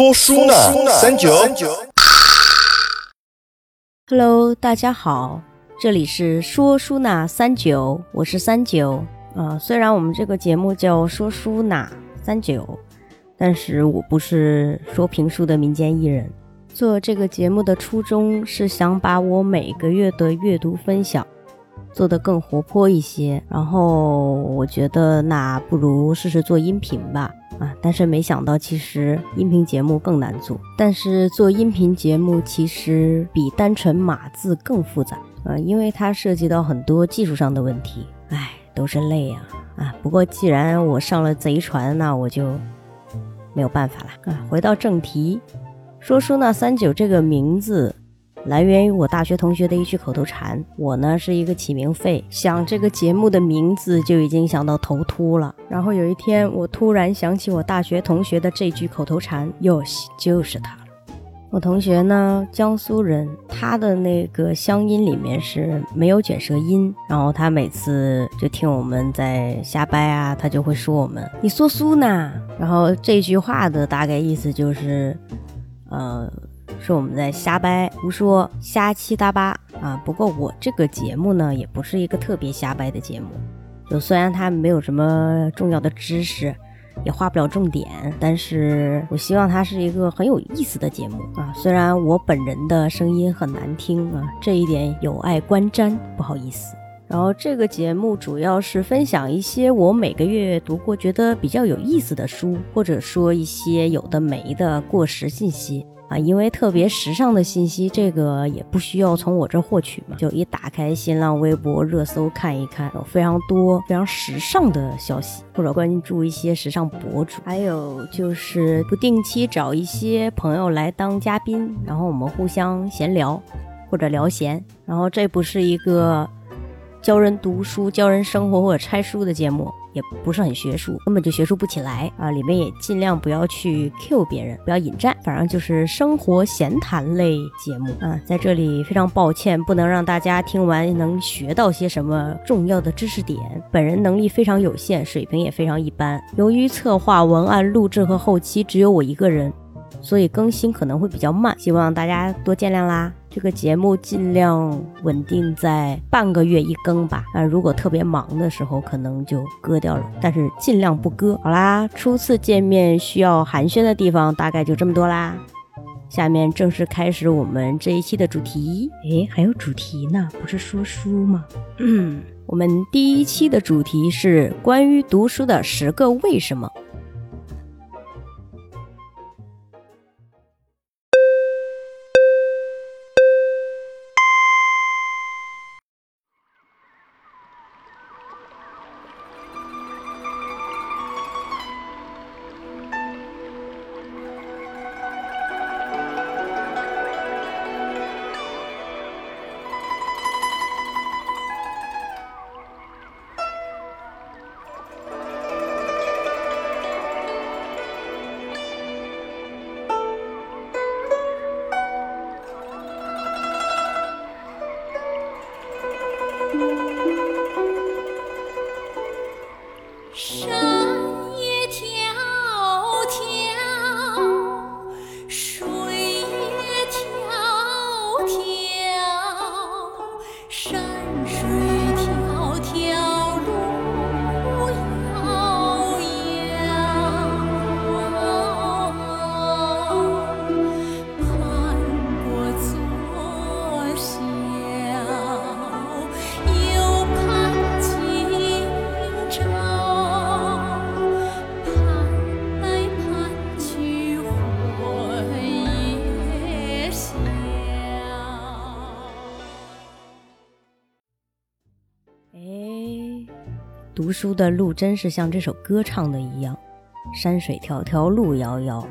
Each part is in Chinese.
说书呢，三九。Hello，大家好，这里是说书那三九，我是三九。啊、虽然我们这个节目叫说书那三九，但是我不是说评书的民间艺人。做这个节目的初衷是想把我每个月的阅读分享做得更活泼一些，然后我觉得那不如试试做音频吧。啊，但是没想到，其实音频节目更难做。但是做音频节目其实比单纯码字更复杂，呃，因为它涉及到很多技术上的问题。唉，都是累啊啊！不过既然我上了贼船，那我就没有办法了啊。回到正题，说说那三九这个名字来源于我大学同学的一句口头禅。我呢是一个起名废，想这个节目的名字就已经想到头秃了。然后有一天，我突然想起我大学同学的这句口头禅，哟西，就是他了。我同学呢，江苏人，他的那个乡音里面是没有卷舌音，然后他每次就听我们在瞎掰啊，他就会说我们你说书呢。然后这句话的大概意思就是，呃，是我们在瞎掰、胡说、瞎七搭八啊。不过我这个节目呢，也不是一个特别瞎掰的节目，就虽然它没有什么重要的知识，也画不了重点，但是我希望它是一个很有意思的节目啊。虽然我本人的声音很难听啊，这一点有碍观瞻，不好意思。然后这个节目主要是分享一些我每个月读过觉得比较有意思的书，或者说一些有的没的过时信息啊。因为特别时尚的信息，这个也不需要从我这获取嘛，就一打开新浪微博热搜看一看，有非常多非常时尚的消息，或者关注一些时尚博主。还有就是不定期找一些朋友来当嘉宾，然后我们互相闲聊或者聊闲。然后这不是一个。教人读书、教人生活或者拆书的节目，也不是很学术，根本就学术不起来啊！里面也尽量不要去 Q 别人，不要引战，反正就是生活闲谈类节目啊。在这里非常抱歉，不能让大家听完能学到些什么重要的知识点。本人能力非常有限，水平也非常一般。由于策划、文案、录制和后期只有我一个人，所以更新可能会比较慢，希望大家多见谅啦。这个节目尽量稳定在半个月一更吧，啊，如果特别忙的时候，可能就割掉了，但是尽量不割。好啦，初次见面需要寒暄的地方大概就这么多啦。下面正式开始我们这一期的主题。诶，还有主题呢，不是说书吗？嗯，我们第一期的主题是关于读书的十个为什么。读书的路真是像这首歌唱的一样，山水迢迢路遥遥。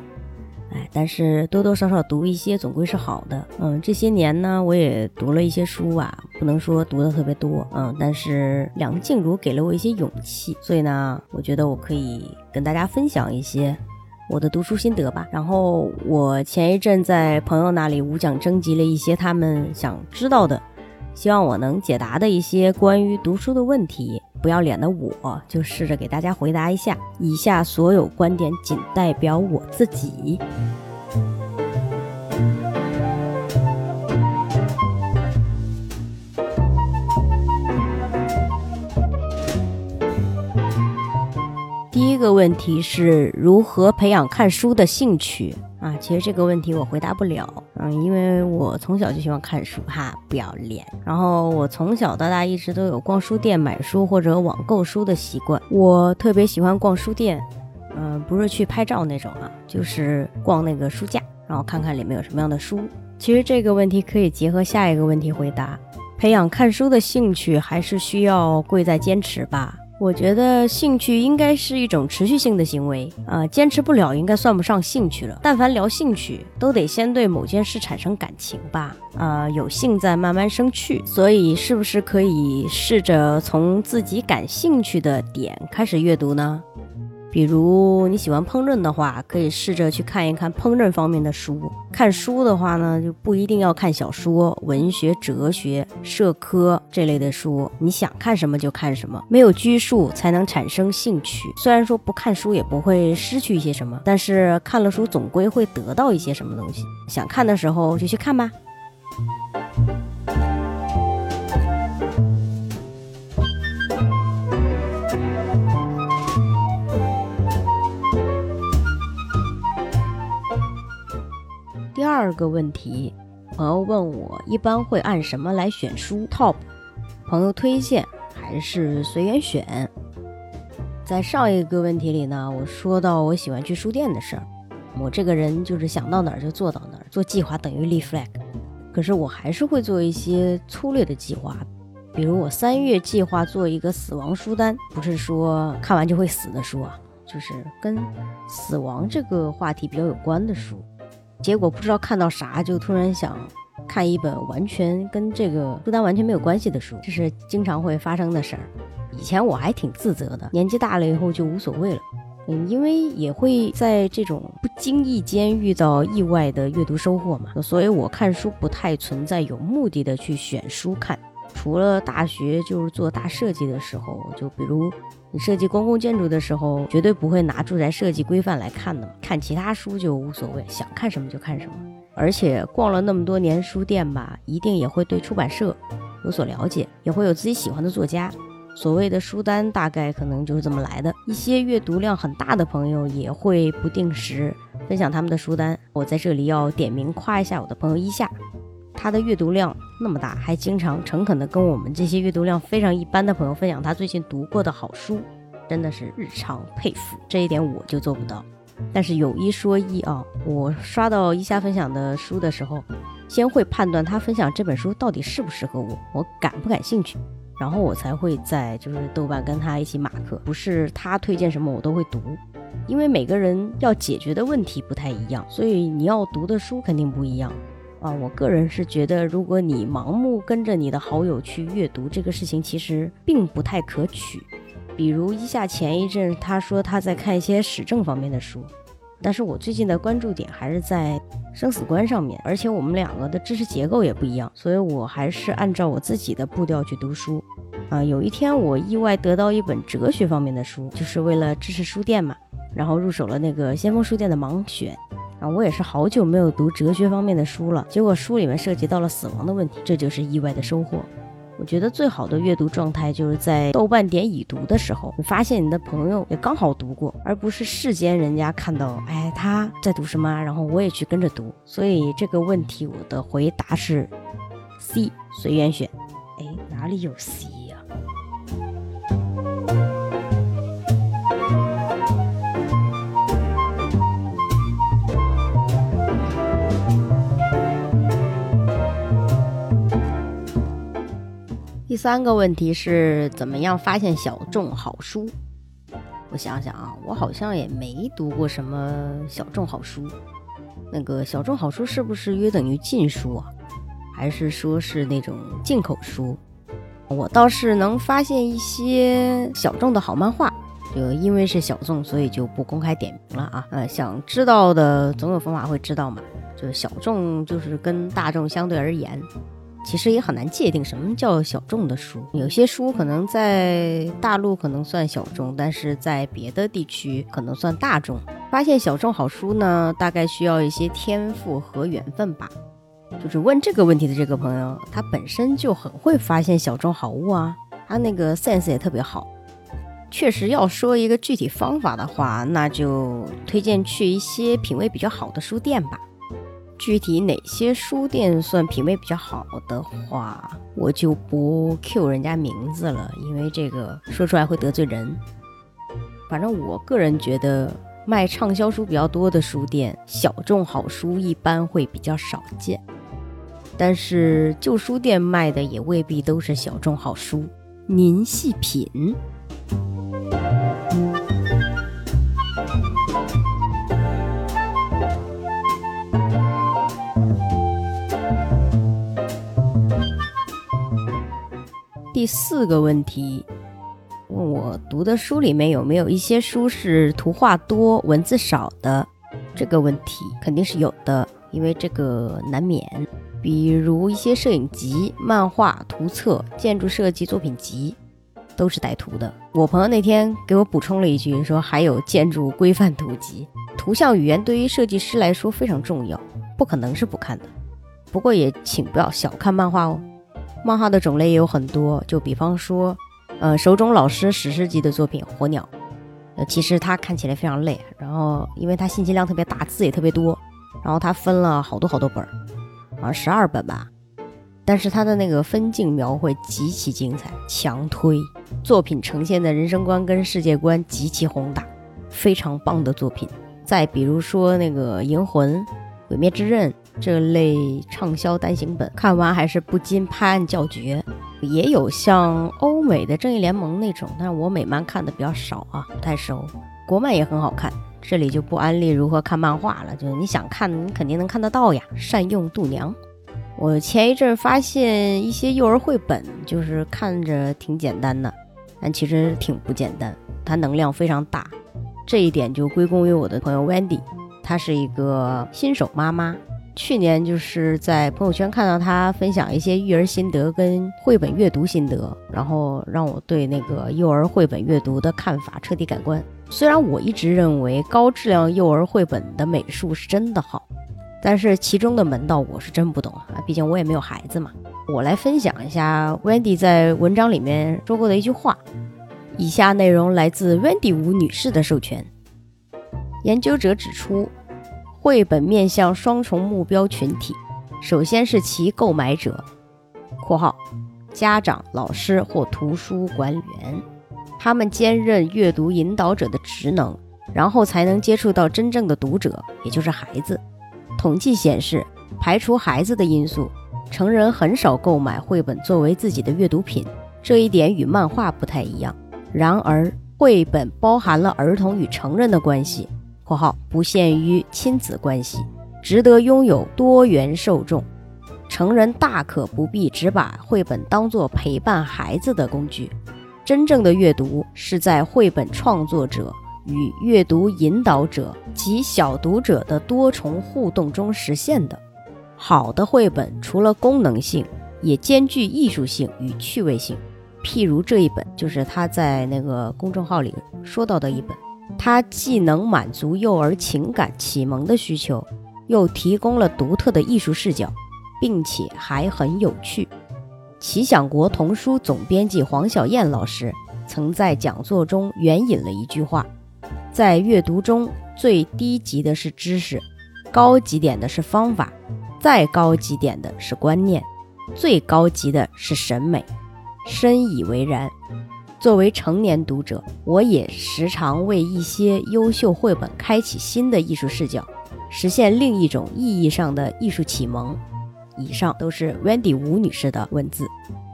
哎，但是多多少少读一些总归是好的。嗯，这些年呢，我也读了一些书啊，不能说读的特别多，嗯，但是梁静茹给了我一些勇气，所以呢，我觉得我可以跟大家分享一些我的读书心得吧。然后我前一阵在朋友那里无奖征集了一些他们想知道的，希望我能解答的一些关于读书的问题。不要脸的我就试着给大家回答一下。以下所有观点仅代表我自己。第一个问题是如何培养看书的兴趣啊？其实这个问题我回答不了，嗯，因为我从小就喜欢看书哈，不要脸。然后我从小到大一直都有逛书店买书或者网购书的习惯。我特别喜欢逛书店，嗯、不是去拍照那种啊，就是逛那个书架，然后看看里面有什么样的书。其实这个问题可以结合下一个问题回答。培养看书的兴趣还是需要贵在坚持吧。我觉得兴趣应该是一种持续性的行为啊、坚持不了应该算不上兴趣了。但凡聊兴趣，都得先对某件事产生感情吧，啊、有幸再慢慢生趣。所以，是不是可以试着从自己感兴趣的点开始阅读呢？比如你喜欢烹饪的话，可以试着去看一看烹饪方面的书。看书的话呢，就不一定要看小说、文学、哲学、社科这类的书，你想看什么就看什么，没有拘束才能产生兴趣。虽然说不看书也不会失去一些什么，但是看了书总归会得到一些什么东西。想看的时候就去看吧。二个问题，朋友问我一般会按什么来选书？Top，朋友推荐还是随缘选？在上一个问题里呢，我说到我喜欢去书店的事儿。我这个人就是想到哪儿就做到哪儿，做计划等于立 flag。可是我还是会做一些粗略的计划，比如我三月计划做一个死亡书单，不是说看完就会死的书啊，就是跟死亡这个话题比较有关的书。结果不知道看到啥，就突然想看一本完全跟这个书单完全没有关系的书，这是经常会发生的事儿。以前我还挺自责的，年纪大了以后就无所谓了。嗯，因为也会在这种不经意间遇到意外的阅读收获嘛，所以我看书不太存在有目的的去选书看。除了大学就是做大设计的时候，就比如你设计公共建筑的时候，绝对不会拿住宅设计规范来看的嘛。看其他书就无所谓，想看什么就看什么。而且逛了那么多年书店吧，一定也会对出版社有所了解，也会有自己喜欢的作家。所谓的书单大概可能就是这么来的。一些阅读量很大的朋友也会不定时分享他们的书单。我在这里要点名夸一下我的朋友一下，他的阅读量那么大，还经常诚恳地跟我们这些阅读量非常一般的朋友分享他最近读过的好书，真的是日常佩服。这一点我就做不到。但是有一说一啊，我刷到一夏分享的书的时候，先会判断他分享这本书到底适不适合我，我感不感兴趣。然后我才会在就是豆瓣跟他一起马克，不是他推荐什么我都会读，因为每个人要解决的问题不太一样，所以你要读的书肯定不一样啊。我个人是觉得，如果你盲目跟着你的好友去阅读这个事情，其实并不太可取。比如一下前一阵他说他在看一些史政方面的书，但是我最近的关注点还是在生死观上面，而且我们两个的知识结构也不一样，所以我还是按照我自己的步调去读书。啊，有一天我意外得到一本哲学方面的书，就是为了支持书店嘛，然后入手了那个先锋书店的盲选。啊，我也是好久没有读哲学方面的书了，结果书里面涉及到了死亡的问题，这就是意外的收获。我觉得最好的阅读状态就是在豆瓣点已读的时候，你发现你的朋友也刚好读过，而不是世间人家看到，哎，他在读什么，然后我也去跟着读。所以这个问题我的回答是 C，随缘选。哎，哪里有 C 第三个问题是怎么样发现小众好书？我想想啊，我好像也没读过什么小众好书。那个小众好书是不是约等于禁书啊？还是说是那种进口书？我倒是能发现一些小众的好漫画，就因为是小众，所以就不公开点名了啊。呃，想知道的总有方法会知道嘛。就是小众，就是跟大众相对而言，其实也很难界定什么叫小众的书。有些书可能在大陆可能算小众，但是在别的地区可能算大众。发现小众好书呢，大概需要一些天赋和缘分吧。就是问这个问题的这个朋友，他本身就很会发现小众好物啊，他那个 sense 也特别好。确实要说一个具体方法的话，那就推荐去一些品味比较好的书店吧。具体哪些书店算品味比较好的话，我就不 Q 人家名字了，因为这个说出来会得罪人。反正我个人觉得，卖畅销书比较多的书店，小众好书一般会比较少见。但是旧书店卖的也未必都是小众好书，您细品。第四个问题，问我读的书里面有没有一些书是图画多、文字少的？这个问题肯定是有的，因为这个难免。比如一些摄影集、漫画、图册、建筑设计作品集，都是带图的。我朋友那天给我补充了一句，说还有建筑规范图集。图像语言对于设计师来说非常重要，不可能是不看的。不过也请不要小看漫画哦。漫画的种类也有很多，就比方说，呃，手冢老师史诗级的作品《火鸟》，呃，其实它看起来非常累，然后因为它信息量特别大，字也特别多，然后它分了好多好多本儿，好像十二本吧，但是它的那个分镜描绘极其精彩，强推作品呈现的人生观跟世界观极其宏大，非常棒的作品。再比如说那个《银魂》《鬼灭之刃》。这类畅销单行本看完还是不禁拍案叫绝，也有像欧美的正义联盟那种，但是我美漫看的比较少啊，不太熟。国漫也很好看，这里就不安利如何看漫画了，就是你想看，你肯定能看得到呀。善用度娘，我前一阵发现一些幼儿绘本，就是看着挺简单的，但其实挺不简单，它能量非常大。这一点就归功于我的朋友 Wendy，她是一个新手妈妈。去年就是在朋友圈看到他分享一些育儿心得跟绘本阅读心得，然后让我对那个幼儿绘本阅读的看法彻底改观。虽然我一直认为高质量幼儿绘本的美术是真的好，但是其中的门道我是真不懂啊，毕竟我也没有孩子嘛。我来分享一下 Wendy 在文章里面说过的一句话，以下内容来自 Wendy 吴女士的授权。研究者指出。绘本面向双重目标群体，首先是其购买者（括号家长、老师或图书管理员），他们兼任阅读引导者的职能，然后才能接触到真正的读者，也就是孩子。统计显示，排除孩子的因素，成人很少购买绘本作为自己的阅读品，这一点与漫画不太一样。然而，绘本包含了儿童与成人的关系。括号不限于亲子关系，值得拥有多元受众。成人大可不必只把绘本当作陪伴孩子的工具。真正的阅读是在绘本创作者与阅读引导者及小读者的多重互动中实现的。好的绘本除了功能性，也兼具艺术性与趣味性。譬如这一本，就是他在那个公众号里说到的一本。它既能满足幼儿情感启蒙的需求，又提供了独特的艺术视角，并且还很有趣。奇想国童书总编辑黄小燕老师曾在讲座中援引了一句话：“在阅读中，最低级的是知识，高级点的是方法，再高级点的是观念，最高级的是审美。”深以为然。作为成年读者，我也时常为一些优秀绘本开启新的艺术视角，实现另一种意义上的艺术启蒙。以上都是 Wendy 吴女士的文字。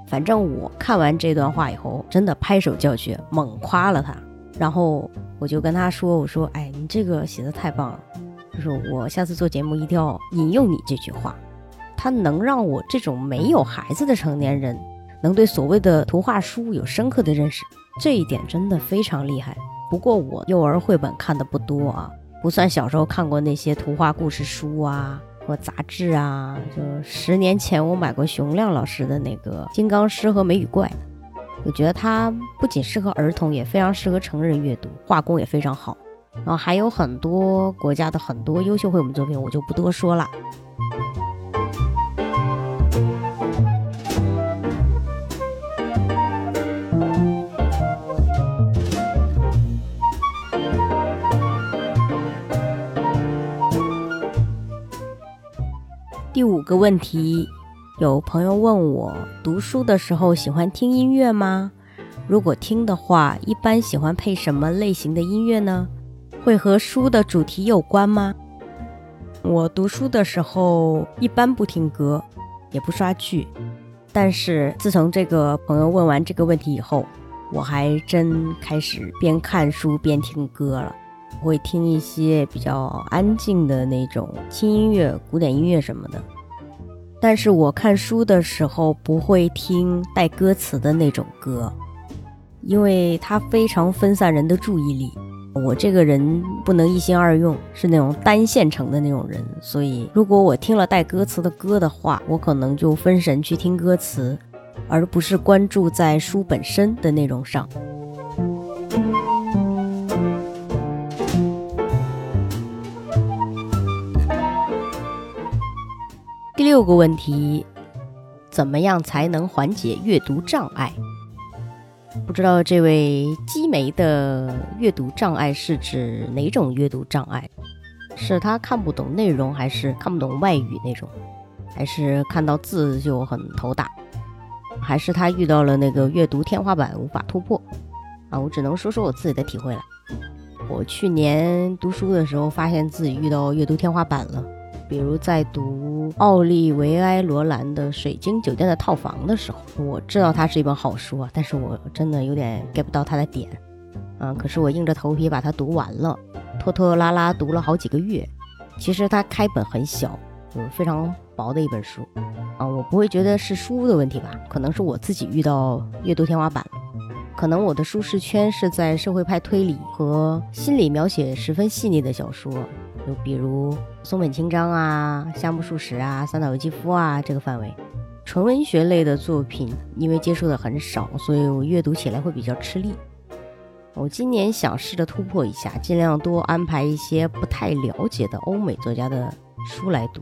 反正我看完这段话以后，真的拍手叫绝，猛夸了她。然后我就跟她说：“我说，哎，你这个写的太棒了，就是我下次做节目一定要引用你这句话，它能让我这种没有孩子的成年人。”能对所谓的图画书有深刻的认识，这一点真的非常厉害。不过我幼儿绘本看的不多啊，不算小时候看过那些图画故事书啊或杂志啊。就十年前我买过熊亮老师的那个《金刚狮和美女怪》，我觉得它不仅适合儿童，也非常适合成人阅读，画工也非常好。然后还有很多国家的很多优秀绘本作品，我就不多说了。第五个问题，有朋友问我，读书的时候喜欢听音乐吗？如果听的话，一般喜欢配什么类型的音乐呢？会和书的主题有关吗？我读书的时候一般不听歌，也不刷剧。但是自从这个朋友问完这个问题以后，我还真开始边看书边听歌了。会听一些比较安静的那种轻音乐、古典音乐什么的，但是我看书的时候不会听带歌词的那种歌，因为它非常分散人的注意力。我这个人不能一心二用，是那种单线程的那种人，所以如果我听了带歌词的歌的话，我可能就分神去听歌词，而不是关注在书本身的内容上。第六个问题，怎么样才能缓解阅读障碍？不知道这位积眉的阅读障碍是指哪种阅读障碍？是他看不懂内容，还是看不懂外语那种？还是看到字就很头大？还是他遇到了那个阅读天花板无法突破？啊，我只能说说我自己的体会了。我去年读书的时候，发现自己遇到阅读天花板了。比如在读奥利维埃·罗兰的《水晶酒店的套房》的时候，我知道它是一本好书啊，但是我真的有点 get 不到它的点，嗯，可是我硬着头皮把它读完了，拖拖拉拉读了好几个月。其实它开本很小，嗯，非常薄的一本书，啊，我不会觉得是书的问题吧？可能是我自己遇到阅读天花板了，可能我的舒适圈是在社会派推理和心理描写十分细腻的小说。就比如松本清张啊、夏目漱石啊、三岛由纪夫啊这个范围，纯文学类的作品，因为接触的很少，所以我阅读起来会比较吃力。我今年想试着突破一下，尽量多安排一些不太了解的欧美作家的书来读。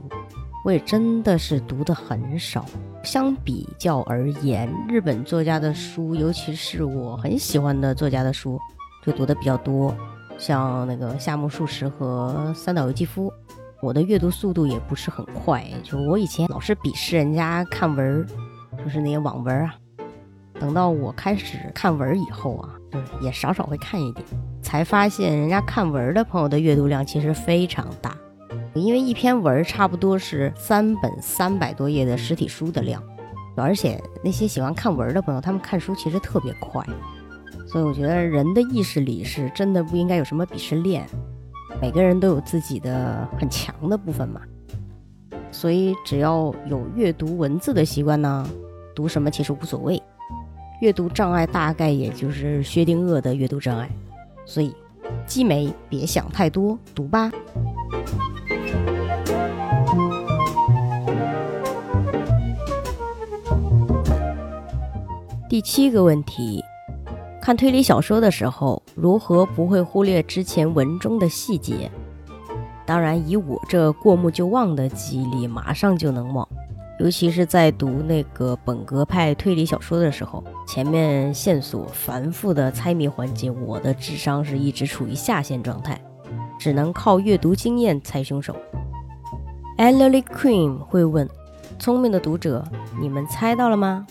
我也真的是读的很少，相比较而言，日本作家的书，尤其是我很喜欢的作家的书，就读的比较多。像那个夏目漱石和三岛由纪夫，我的阅读速度也不是很快。就我以前老是鄙视人家看文儿，就是那些网文啊。等到我开始看文以后啊，就是也少少会看一点，才发现人家看文的朋友的阅读量其实非常大。因为一篇文差不多是三本三百多页的实体书的量，而且那些喜欢看文的朋友，他们看书其实特别快。所以我觉得人的意识里是真的不应该有什么鄙视链，每个人都有自己的很强的部分嘛。所以只要有阅读文字的习惯呢，读什么其实无所谓。阅读障碍大概也就是薛定谔的阅读障碍。所以，积眉别想太多，读吧。第七个问题。看推理小说的时候，如何不会忽略之前文中的细节？当然，以我这过目就忘的记忆力，马上就能忘。尤其是在读那个本格派推理小说的时候，前面线索繁复的猜谜环节，我的智商是一直处于下限状态，只能靠阅读经验猜凶手。Ellery Queen 会问：聪明的读者，你们猜到了吗？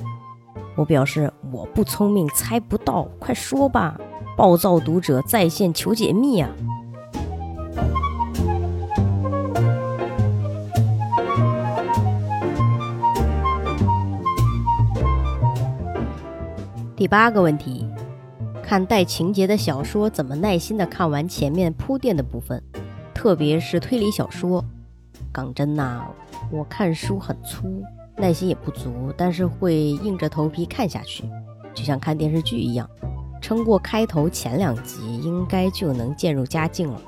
我表示我不聪明，猜不到，快说吧！暴躁读者在线求解密啊！第八个问题：看带情节的小说，怎么耐心的看完前面铺垫的部分？特别是推理小说。讲真呐，我看书很粗。耐心也不足，但是会硬着头皮看下去，就像看电视剧一样。撑过开头前两集，应该就能渐入佳境了。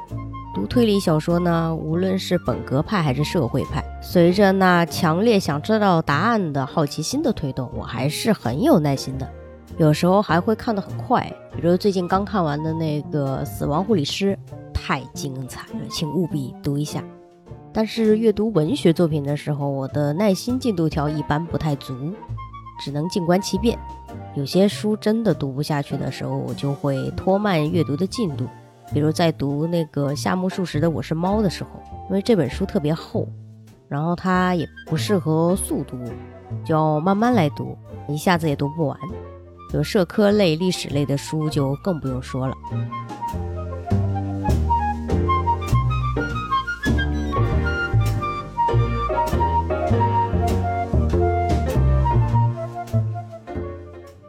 读推理小说呢，无论是本格派还是社会派，随着那强烈想知道答案的好奇心的推动，我还是很有耐心的。有时候还会看得很快，比如最近刚看完的那个《死亡护理师》，太精彩了，请务必读一下。但是阅读文学作品的时候，我的耐心进度条一般不太足，只能静观其变。有些书真的读不下去的时候，我就会拖慢阅读的进度。比如在读那个夏目漱石的《我是猫》的时候，因为这本书特别厚，然后它也不适合速读，就要慢慢来读，一下子也读不完。有社科类、历史类的书就更不用说了。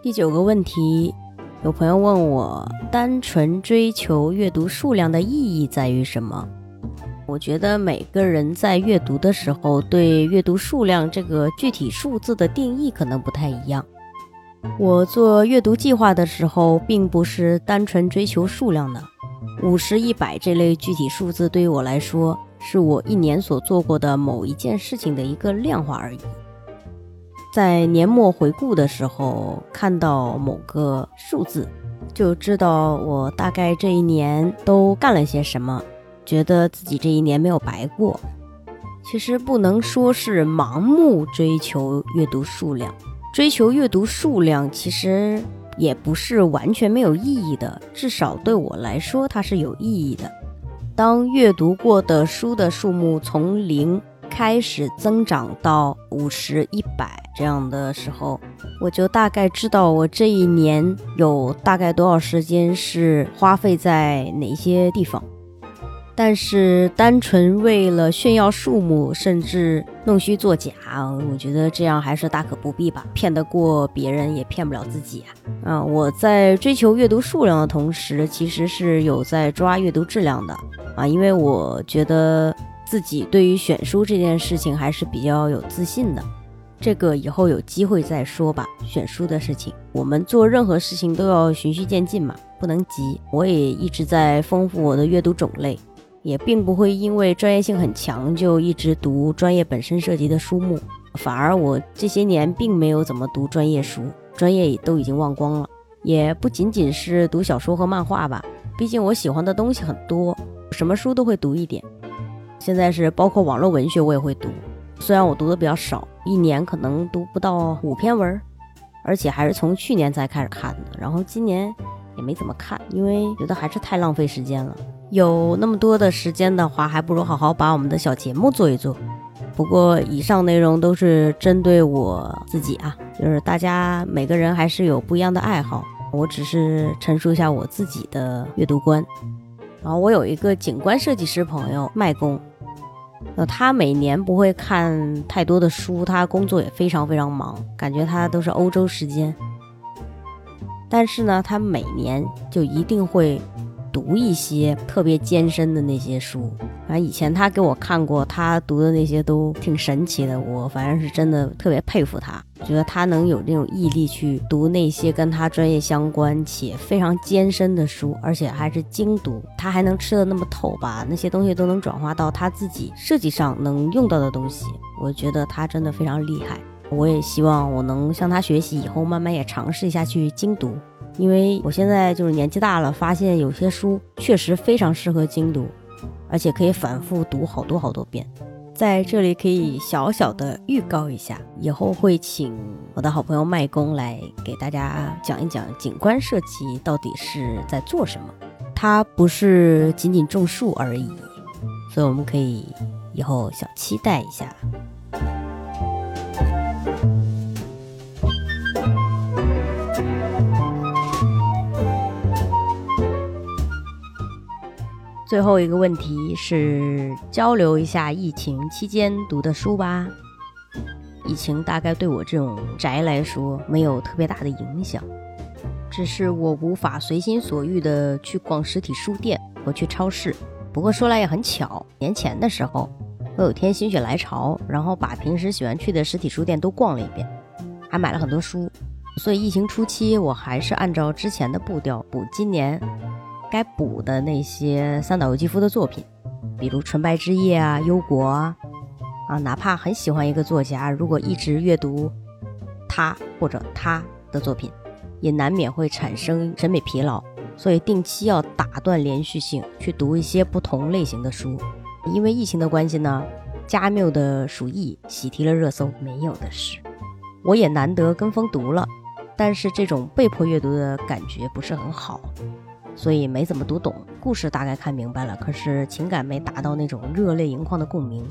第九个问题，有朋友问我，单纯追求阅读数量的意义在于什么？我觉得每个人在阅读的时候，对阅读数量这个具体数字的定义可能不太一样。我做阅读计划的时候，并不是单纯追求数量的，五十、一百这类具体数字对于我来说，是我一年所做过的某一件事情的一个量化而已。在年末回顾的时候，看到某个数字，就知道我大概这一年都干了些什么，觉得自己这一年没有白过。其实不能说是盲目追求阅读数量，追求阅读数量其实也不是完全没有意义的，至少对我来说它是有意义的。当阅读过的书的数目从零开始增长到五十、一百这样的时候，我就大概知道我这一年有大概多少时间是花费在哪些地方。但是单纯为了炫耀数目，甚至弄虚作假，我觉得这样还是大可不必吧。骗得过别人，也骗不了自己啊！啊，我在追求阅读数量的同时，其实是有在抓阅读质量的啊，因为我觉得自己对于选书这件事情还是比较有自信的。这个以后有机会再说吧。选书的事情，我们做任何事情都要循序渐进嘛，不能急。我也一直在丰富我的阅读种类。也并不会因为专业性很强就一直读专业本身涉及的书目，反而我这些年并没有怎么读专业书，专业都已经忘光了。也不仅仅是读小说和漫画吧，毕竟我喜欢的东西很多，什么书都会读一点。现在是包括网络文学我也会读，虽然我读的比较少，一年可能读不到五篇文，而且还是从去年才开始看的，然后今年也没怎么看，因为觉得还是太浪费时间了。有那么多的时间的话，还不如好好把我们的小节目做一做。不过，以上内容都是针对我自己啊，就是大家每个人还是有不一样的爱好，我只是陈述一下我自己的阅读观。然后，我有一个景观设计师朋友麦工，呃他每年不会看太多的书，他工作也非常非常忙，感觉他都是欧洲时间。但是呢，他每年就一定会。读一些特别艰深的那些书，反正以前他给我看过，他读的那些都挺神奇的。我反正是真的特别佩服他，觉得他能有那种毅力去读那些跟他专业相关且非常艰深的书，而且还是精读。他还能吃的那么透，把那些东西都能转化到他自己设计上能用到的东西。我觉得他真的非常厉害。我也希望我能向他学习，以后慢慢也尝试一下去精读。因为我现在就是年纪大了，发现有些书确实非常适合精读，而且可以反复读好多好多遍。在这里可以小小的预告一下，以后会请我的好朋友麦工来给大家讲一讲景观设计到底是在做什么。它不是仅仅种树而已，所以我们可以以后小期待一下。最后一个问题是交流一下疫情期间读的书吧。疫情大概对我这种宅来说没有特别大的影响，只是我无法随心所欲的去逛实体书店和去超市。不过说来也很巧，年前的时候，我有天心血来潮，然后把平时喜欢去的实体书店都逛了一遍，还买了很多书。所以疫情初期，我还是按照之前的步调补今年该补的那些三岛由纪夫的作品，比如《纯白之夜》啊、《忧国》啊，啊，哪怕很喜欢一个作家，如果一直阅读他或者他的作品，也难免会产生审美疲劳。所以定期要打断连续性，去读一些不同类型的书。因为疫情的关系呢，加缪的《鼠疫》喜提了热搜，没有的事。我也难得跟风读了，但是这种被迫阅读的感觉不是很好，所以没怎么读懂。故事大概看明白了，可是情感没达到那种热泪盈眶的共鸣。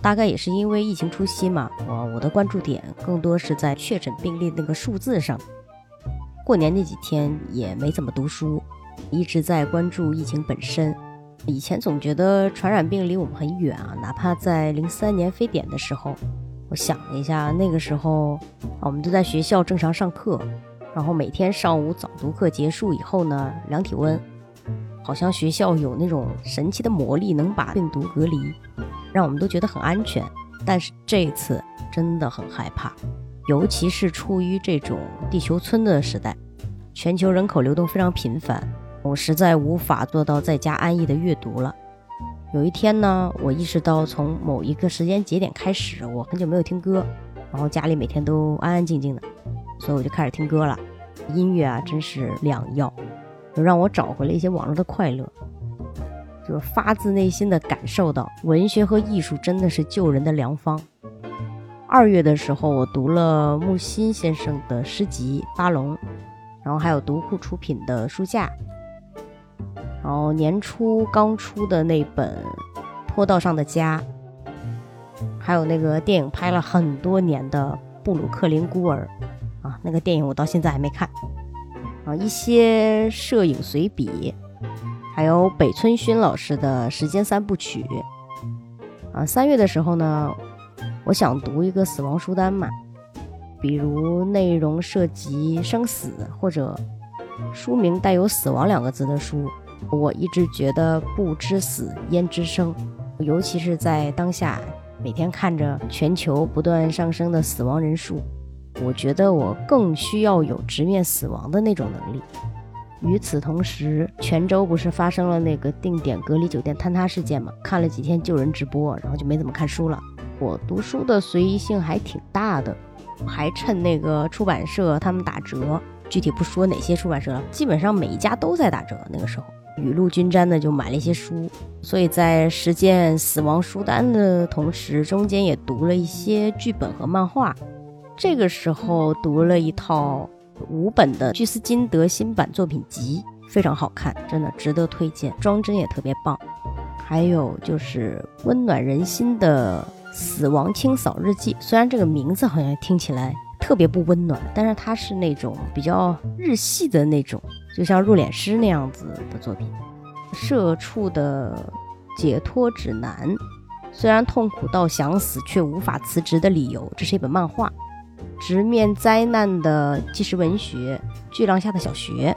大概也是因为疫情初期嘛，我我的关注点更多是在确诊病例那个数字上。过年那几天也没怎么读书，一直在关注疫情本身。以前总觉得传染病离我们很远啊，哪怕在零三年非典的时候，我想了一下，那个时候，我们都在学校正常上课，然后每天上午早读课结束以后呢，量体温，好像学校有那种神奇的魔力，能把病毒隔离，让我们都觉得很安全。但是这次真的很害怕。尤其是处于这种地球村的时代，全球人口流动非常频繁，我实在无法做到在家安逸的阅读了。有一天呢，我意识到从某一个时间节点开始，我很久没有听歌，然后家里每天都安安静静的，所以我就开始听歌了。音乐啊，真是良药，就让我找回了一些往日的快乐，就是发自内心的感受到文学和艺术真的是救人的良方。二月的时候，我读了木心先生的诗集《巴龙》，然后还有读库出品的书架，然后年初刚出的那本《坡道上的家》，还有那个电影拍了很多年的《布鲁克林孤儿》，啊，那个电影我到现在还没看，啊，一些摄影随笔，还有北村薰老师的时间三部曲，啊，三月的时候呢。我想读一个死亡书单嘛，比如内容涉及生死或者书名带有“死亡”两个字的书。我一直觉得不知死焉知生，尤其是在当下每天看着全球不断上升的死亡人数，我觉得我更需要有直面死亡的那种能力。与此同时，泉州不是发生了那个定点隔离酒店坍塌事件嘛？看了几天救人直播，然后就没怎么看书了。我读书的随意性还挺大的，还趁那个出版社他们打折，具体不说哪些出版社了，基本上每一家都在打折。那个时候雨露均沾的就买了一些书，所以在实践死亡书单的同时，中间也读了一些剧本和漫画。这个时候读了一套五本的居斯金德新版作品集，非常好看，真的值得推荐，装帧也特别棒。还有就是温暖人心的。死亡清扫日记，虽然这个名字好像听起来特别不温暖，但是它是那种比较日系的那种，就像入殓师那样子的作品。社畜的解脱指南，虽然痛苦到想死却无法辞职的理由，这是一本漫画。直面灾难的纪实文学，巨浪下的小学，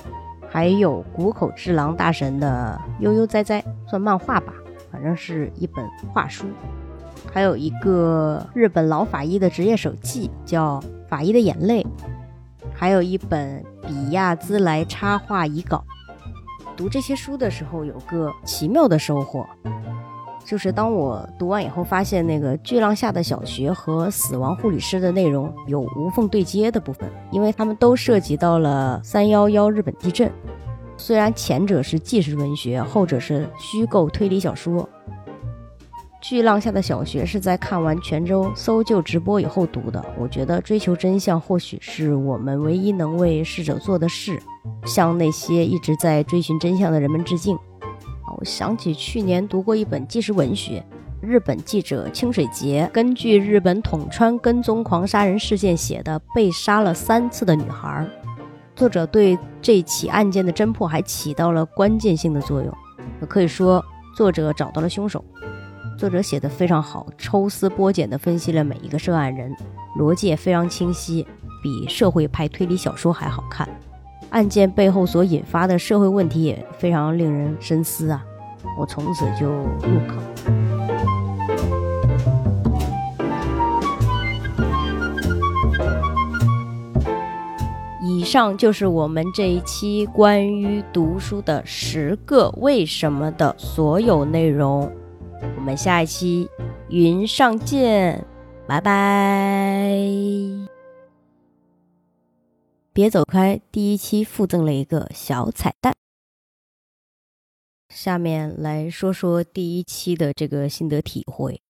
还有谷口治郎大神的悠悠哉哉，算漫画吧，反正是一本画书。还有一个日本老法医的职业手记，叫《法医的眼泪》，还有一本比亚兹莱插画遗稿。读这些书的时候，有个奇妙的收获，就是当我读完以后，发现那个巨浪下的小学和死亡护理师的内容有无缝对接的部分，因为他们都涉及到了三幺幺日本地震。虽然前者是纪实文学，后者是虚构推理小说。巨浪下的小学是在看完泉州搜救直播以后读的。我觉得追求真相或许是我们唯一能为逝者做的事，向那些一直在追寻真相的人们致敬。我想起去年读过一本纪实文学，日本记者清水节根据日本统川跟踪狂杀人事件写的《被杀了三次的女孩》，作者对这起案件的侦破还起到了关键性的作用。可以说，作者找到了凶手。作者写的非常好，抽丝剥茧地分析了每一个涉案人，逻辑也非常清晰，比社会派推理小说还好看。案件背后所引发的社会问题也非常令人深思啊！我从此就入坑。以上就是我们这一期关于读书的十个为什么的所有内容。我们下一期云上见，拜拜！别走开，第一期附赠了一个小彩蛋。下面来说说第一期的这个心得体会。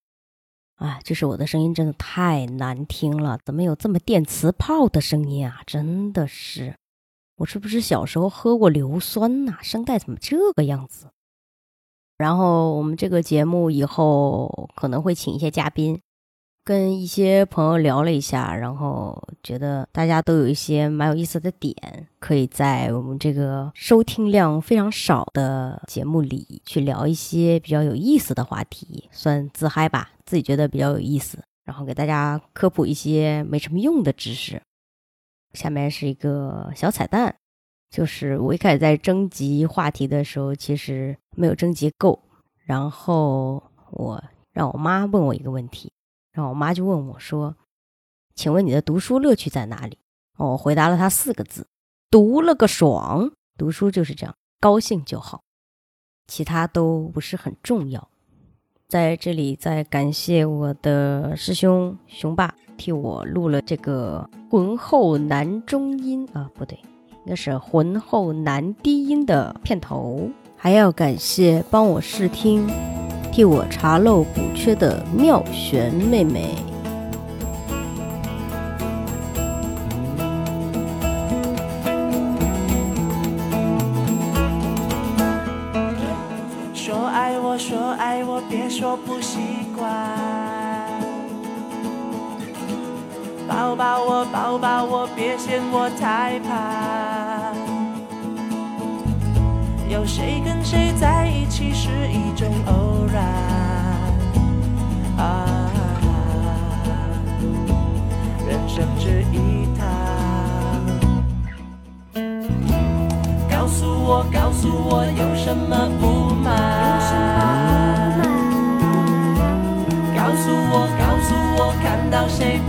啊，就是我的声音真的太难听了，怎么有这么电磁炮的声音啊？真的是，我是不是小时候喝过硫酸呐？声带怎么这个样子？然后我们这个节目以后可能会请一些嘉宾。跟一些朋友聊了一下，然后觉得大家都有一些蛮有意思的点，可以在我们这个收听量非常少的节目里去聊一些比较有意思的话题，算自嗨吧，自己觉得比较有意思，然后给大家科普一些没什么用的知识。下面是一个小彩蛋，就是我一开始在征集话题的时候，其实没有征集够，然后我让我妈问我一个问题。然后我妈就问我说：“请问你的读书乐趣在哪里？”我回答了她四个字：“读了个爽。”读书就是这样，高兴就好，其他都不是很重要。在这里再感谢我的师兄雄爸替我录了这个浑厚男中音啊，不对，应该是浑厚男低音的片头。还要感谢帮我试听。替我查漏补缺的妙璇妹妹，说爱我，说爱我，别说不习惯。抱抱我，抱抱我，别嫌我太胖。有谁跟谁在一起是一种偶然啊？人生只一趟，告诉我，告诉我有什么不满？告诉我，告诉我看到谁